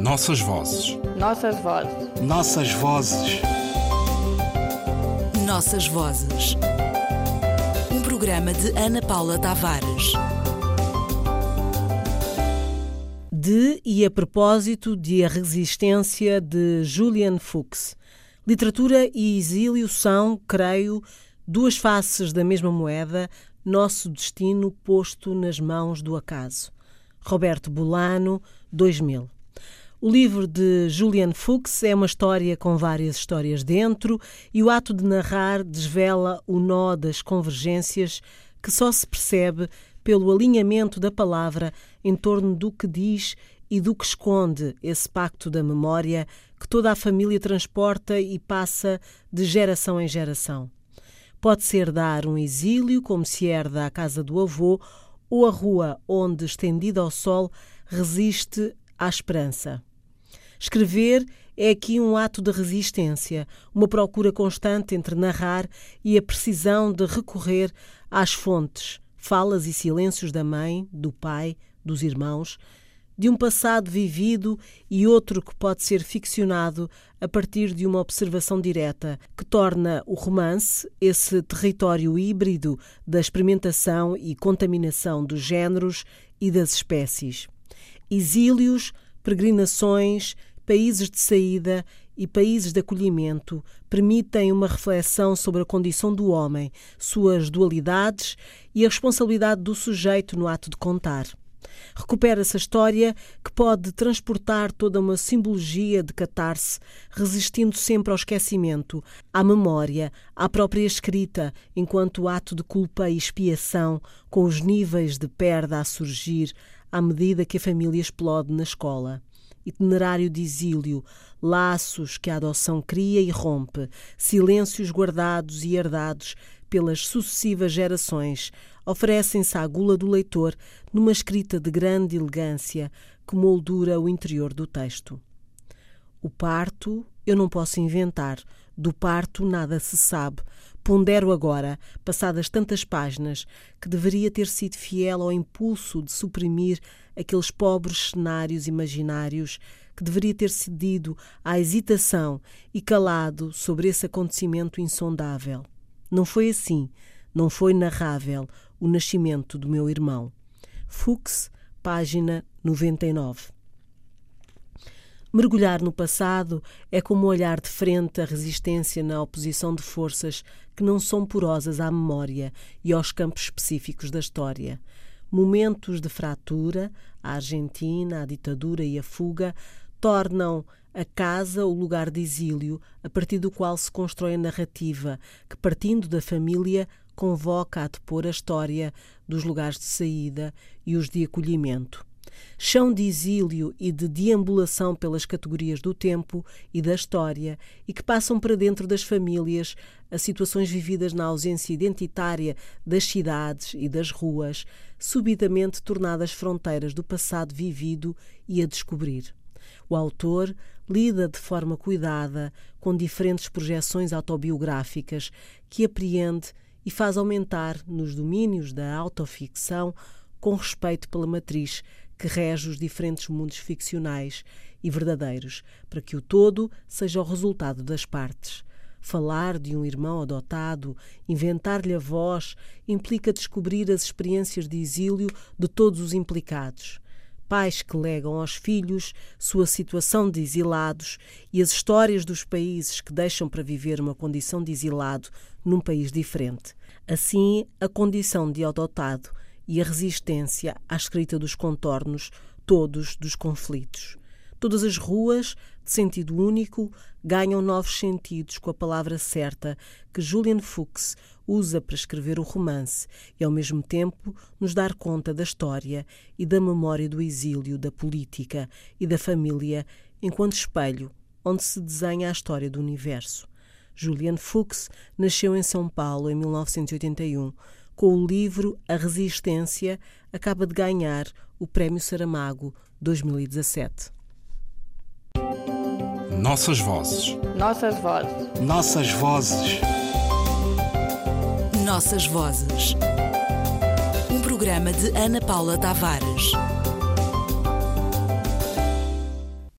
Nossas vozes. Nossas vozes. Nossas vozes. Nossas vozes. Um programa de Ana Paula Tavares. De e a propósito de A Resistência de Julian Fuchs. Literatura e exílio são, creio, duas faces da mesma moeda, nosso destino posto nas mãos do acaso. Roberto Bolano, 2000. O livro de Julian Fuchs é uma história com várias histórias dentro e o ato de narrar desvela o nó das convergências que só se percebe pelo alinhamento da palavra em torno do que diz e do que esconde esse pacto da memória que toda a família transporta e passa de geração em geração. Pode ser dar um exílio, como se herda a casa do avô, ou a rua onde, estendida ao sol, resiste à esperança. Escrever é aqui um ato de resistência, uma procura constante entre narrar e a precisão de recorrer às fontes, falas e silêncios da mãe, do pai, dos irmãos, de um passado vivido e outro que pode ser ficcionado a partir de uma observação direta, que torna o romance esse território híbrido da experimentação e contaminação dos géneros e das espécies. Exílios, peregrinações, países de saída e países de acolhimento permitem uma reflexão sobre a condição do homem, suas dualidades e a responsabilidade do sujeito no ato de contar. Recupera-se a história que pode transportar toda uma simbologia de catarse, resistindo sempre ao esquecimento, à memória, à própria escrita, enquanto ato de culpa e expiação, com os níveis de perda a surgir à medida que a família explode na escola itinerário de exílio, laços que a adoção cria e rompe, silêncios guardados e herdados pelas sucessivas gerações, oferecem-se à gula do leitor numa escrita de grande elegância que moldura o interior do texto. O parto eu não posso inventar, do parto nada se sabe. Pondero agora, passadas tantas páginas, que deveria ter sido fiel ao impulso de suprimir aqueles pobres cenários imaginários, que deveria ter cedido à hesitação e calado sobre esse acontecimento insondável. Não foi assim, não foi narrável o nascimento do meu irmão. Fuchs, página 99. Mergulhar no passado é como olhar de frente a resistência na oposição de forças que não são porosas à memória e aos campos específicos da história. Momentos de fratura, a Argentina, a ditadura e a fuga, tornam a casa o lugar de exílio a partir do qual se constrói a narrativa que, partindo da família, convoca a depor a história dos lugares de saída e os de acolhimento chão de exílio e de deambulação pelas categorias do tempo e da história e que passam para dentro das famílias a situações vividas na ausência identitária das cidades e das ruas, subitamente tornadas fronteiras do passado vivido e a descobrir. O autor lida de forma cuidada com diferentes projeções autobiográficas que apreende e faz aumentar nos domínios da autoficção com respeito pela matriz que rege os diferentes mundos ficcionais e verdadeiros, para que o todo seja o resultado das partes. Falar de um irmão adotado, inventar-lhe a voz, implica descobrir as experiências de exílio de todos os implicados. Pais que legam aos filhos sua situação de exilados e as histórias dos países que deixam para viver uma condição de exilado num país diferente. Assim, a condição de adotado e a resistência à escrita dos contornos todos dos conflitos. Todas as ruas, de sentido único, ganham novos sentidos com a palavra certa que Julian Fuchs usa para escrever o romance e, ao mesmo tempo, nos dar conta da história e da memória do exílio, da política e da família enquanto espelho onde se desenha a história do universo. Julian Fuchs nasceu em São Paulo em 1981 com o livro A Resistência, acaba de ganhar o Prémio Saramago 2017. Nossas vozes. Nossas vozes. Nossas vozes. Nossas vozes. Um programa de Ana Paula Tavares.